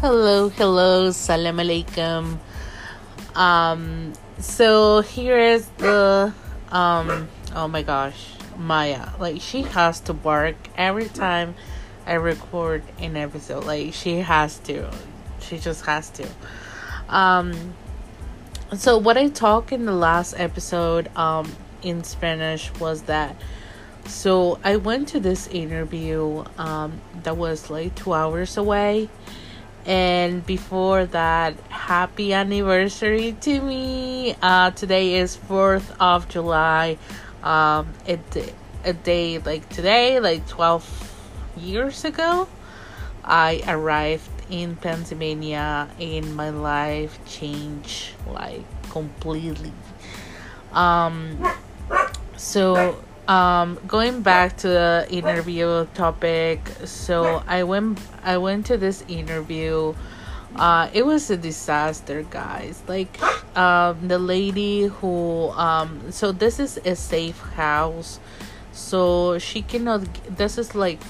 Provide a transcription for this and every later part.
Hello, hello, salam alaikum. Um, so here is the um. Oh my gosh, Maya. Like she has to bark every time I record an episode. Like she has to. She just has to. Um. So what I talked in the last episode, um, in Spanish was that. So I went to this interview, um, that was like two hours away and before that happy anniversary to me. Uh today is 4th of july. Um it a day like today like 12 years ago i arrived in pennsylvania and my life changed like completely. Um so um going back to the interview topic so i went i went to this interview uh it was a disaster guys. Like um the lady who um so this is a safe house. So she cannot this is like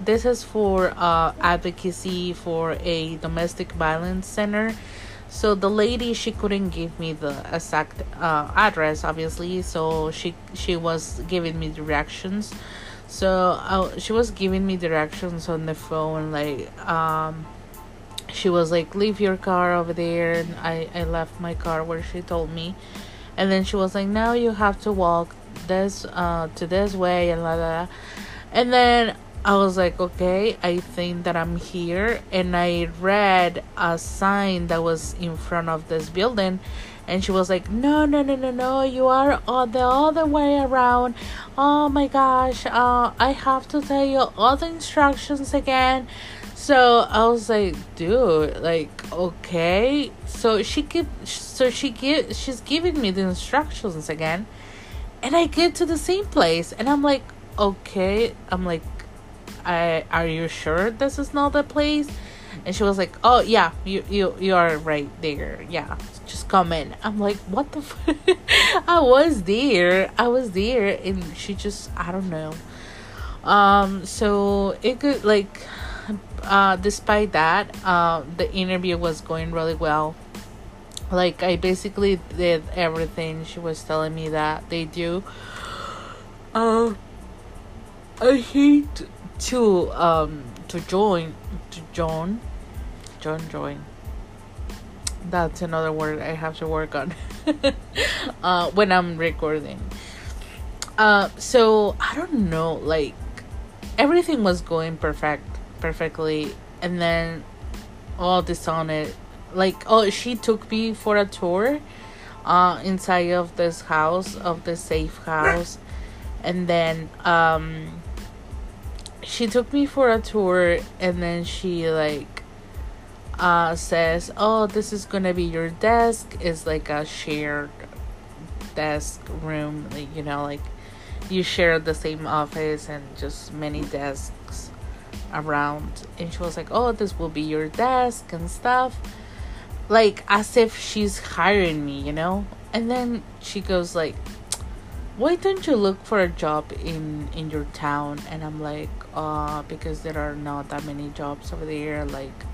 this is for uh advocacy for a domestic violence center so the lady she couldn't give me the exact uh, address obviously. So she she was giving me directions. So uh, she was giving me directions on the phone like um she was like leave your car over there. And i i left my car where she told me. And then she was like now you have to walk this uh to this way and la la and then I was like, okay, I think that I'm here. And I read a sign that was in front of this building. And she was like, no, no, no, no, no, you are all the other way around. Oh my gosh, uh, I have to tell you all the instructions again. So I was like, dude, like, okay. So she give, so she give, she's giving me the instructions again, and I get to the same place, and I'm like, okay. I'm like, I, are you sure this is not the place? And she was like, oh yeah, you you you are right there. Yeah, just come in. I'm like, what the? I was there. I was there, and she just I don't know. Um, so it could like, uh, despite that, uh, the interview was going really well. Like I basically did everything she was telling me that they do. Uh, I hate to um to join to join join join. That's another word i have to work on. Uh when i'm recording. Uh so i don't know like everything was going perfect perfectly and then all this on it like oh she took me for a tour uh inside of this house of the safe house and then um she took me for a tour and then she like uh says oh this is gonna be your desk it's like a shared desk room like, you know like you share the same office and just many desks around. And she was like oh this will be your desk and stuff like as if she's hiring me you know? And then she goes like why don't you look for a job in in your town? And i'm like uh because there are not that many jobs over there like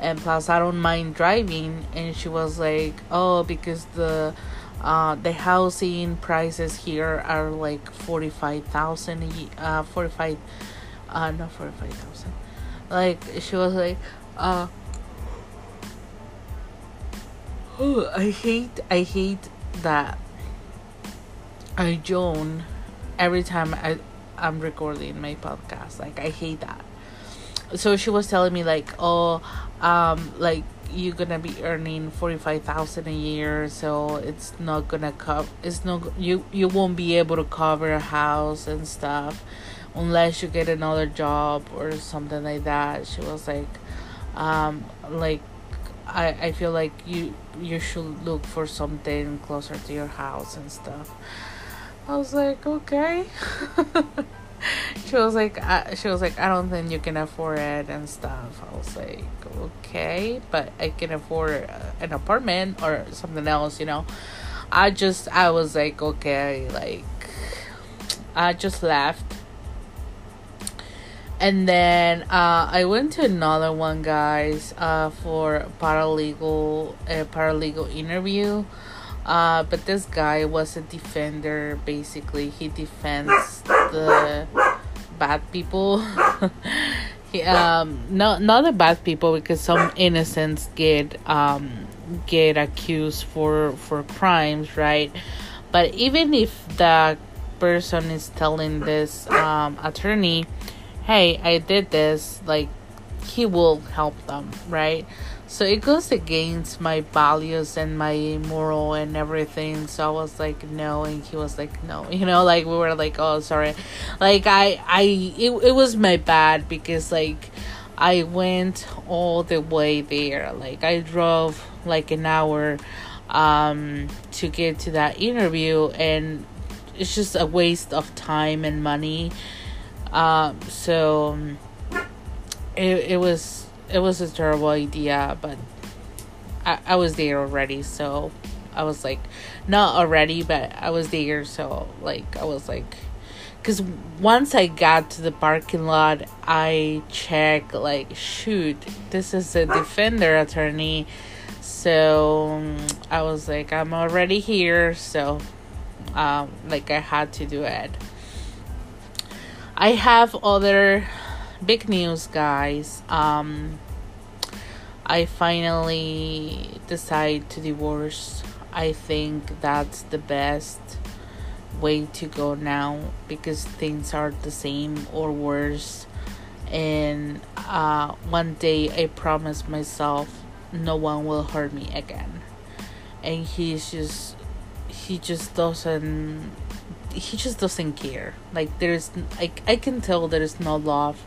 and plus i don't mind driving. And she was like oh because the uh the housing prices here are like 45,000 uh 45 uh not 45,000 like she was like uh oh, I hate I hate that I joan every time I I'm recording my podcast. Like I hate that. So she was telling me like, oh, um, like you're gonna be earning forty five thousand a year, so it's not gonna cover. It's not you. You won't be able to cover a house and stuff unless you get another job or something like that. She was like, um, like I I feel like you you should look for something closer to your house and stuff. I was like, okay. she was like, I, she was like, I don't think you can afford it and stuff. I was like, okay, but I can afford an apartment or something else, you know. I just, I was like, okay, like, I just left. and then uh, I went to another one, guys, uh, for paralegal a paralegal interview. Uh, but this guy was a defender. Basically, he defends the bad people. he, um, not not the bad people because some innocents get um get accused for for crimes, right? But even if the person is telling this um attorney, "Hey, I did this," like he will help them, right? So it goes against my values and my moral and everything. So I was like, no, and he was like, no, you know, like we were like, oh, sorry, like I, I, it, it was my bad because like I went all the way there. Like I drove like an hour, um, to get to that interview, and it's just a waste of time and money. Um, so it it was it was a terrible idea, but I, I was there already, so I was like, not already, but I was there, so like I was like, because once I got to the parking lot, I check like, shoot, this is a defender attorney, so I was like, I'm already here, so um, like I had to do it. I have other big news, guys. Um, I finally decide to divorce. I think that's the best way to go now because things are the same or worse. And uh, one day I promise myself no one will hurt me again. And he's just, he just doesn't, he just doesn't care. Like there's, like I can tell there is no love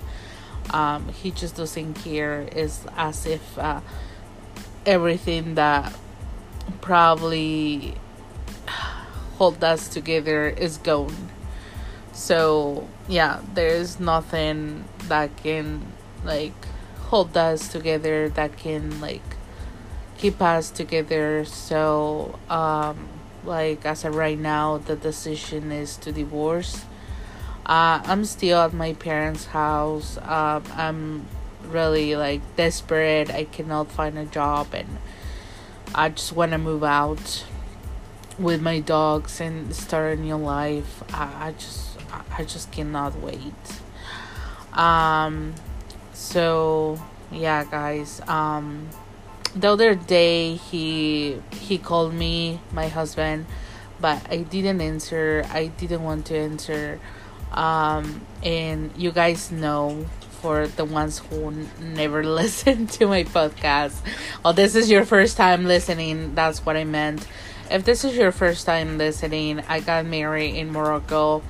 um, he just doesn't care. It's as if uh, everything that probably hold us together is gone. So yeah, there's nothing that can like hold us together that can like keep us together. So um like as of right now the decision is to divorce uh, I'm still at my parents' house. Um, I'm really like desperate. I cannot find a job, and I just want to move out with my dogs and start a new life. I, I just, I just cannot wait. Um, so yeah, guys. Um, the other day he he called me, my husband, but I didn't answer. I didn't want to answer um, and you guys know for the ones who never listen to my podcast oh this is your first time listening that's what i meant. If this is your first time listening i got married in morocco.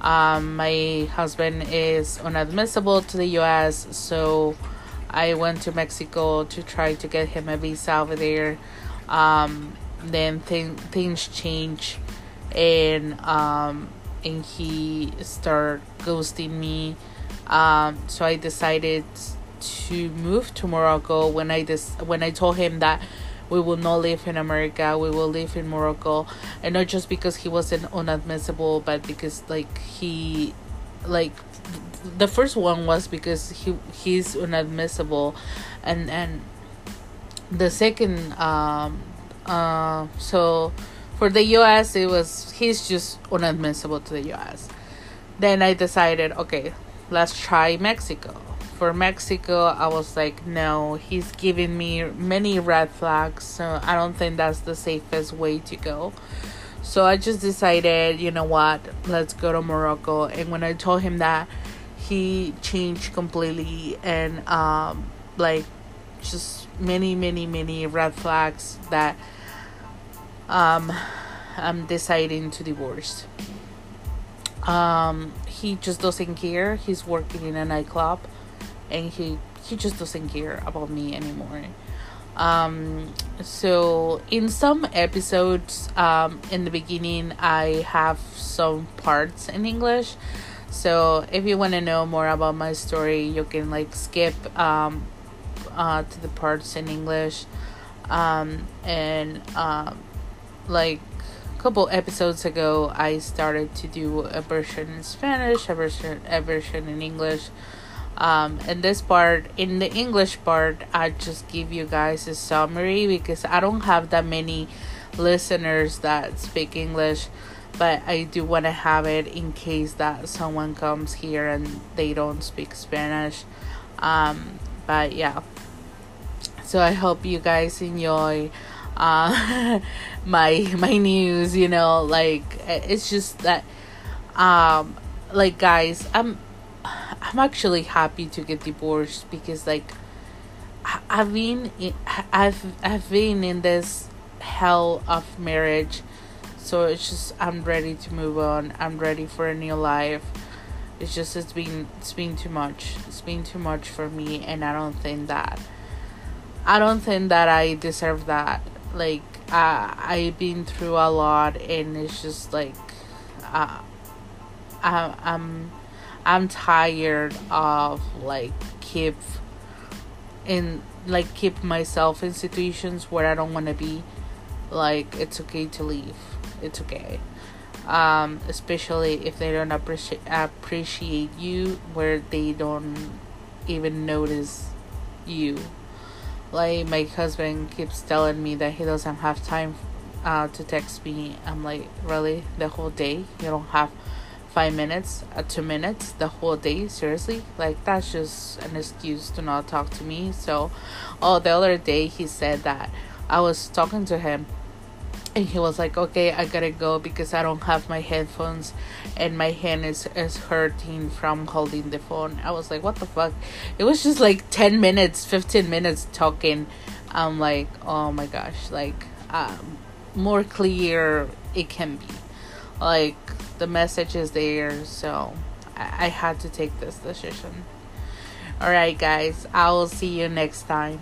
Um, my husband is unadmissible to the us so i went to mexico to try to get him a visa over there. Um, then th- things change and um, and he started ghosting me. Um, so I decided to move to Morocco when I dis- when I told him that we will not live in America, we will live in Morocco, and not just because he wasn't unadmissible, but because like he, like, the first one was because he he's unadmissible, and and the second um uh so for the US, it was he's just unadmissible to the US. Then I decided, okay, let's try Mexico. For Mexico, I was like, no, he's giving me many red flags, so I don't think that's the safest way to go. So I just decided, you know what, let's go to Morocco. And when I told him that, he changed completely and um like just many many many red flags that um, I'm deciding to divorce. Um, he just doesn't care. He's working in a nightclub, and he he just doesn't care about me anymore. Um, so in some episodes, um, in the beginning, I have some parts in English. So if you want to know more about my story, you can like skip um, uh, to the parts in English, um, and um like a couple episodes ago I started to do a version in Spanish, a version a version in English. Um, in this part, in the English part, I just give you guys a summary because I don't have that many listeners that speak English, but I do want to have it in case that someone comes here and they don't speak Spanish. Um, but yeah, so I hope you guys enjoy uh, my my news. You know, like it's just that, um, like guys, I'm I'm actually happy to get divorced because like I've been in, I've I've been in this hell of marriage so it's just I'm ready to move on. I'm ready for a new life. It's just it's been it's been too much. It's been too much for me and I don't think that I don't think that I deserve that. Like uh, I've been through a lot and it's just like uh, I I'm I'm tired of like keep in like keep myself in situations where I don't want to be. Like it's okay to leave. It's okay. Um, especially if they don't appreciate appreciate you where they don't even notice you like my husband keeps telling me that he doesn't have time uh, to text me. I'm like really? The whole day? You don't have five minutes uh, two minutes? The whole day? Seriously? Like that's just an excuse to not talk to me. So oh the other day he said that i was talking to him and he was like okay i gotta go because i don't have my headphones and my hand is, is hurting from holding the phone. I was like what the fuck? It was just like 10 minutes 15 minutes talking. I'm like oh my gosh like um, more clear it can be. Like the message is there so I, I had to take this decision. All right guys i will see you next time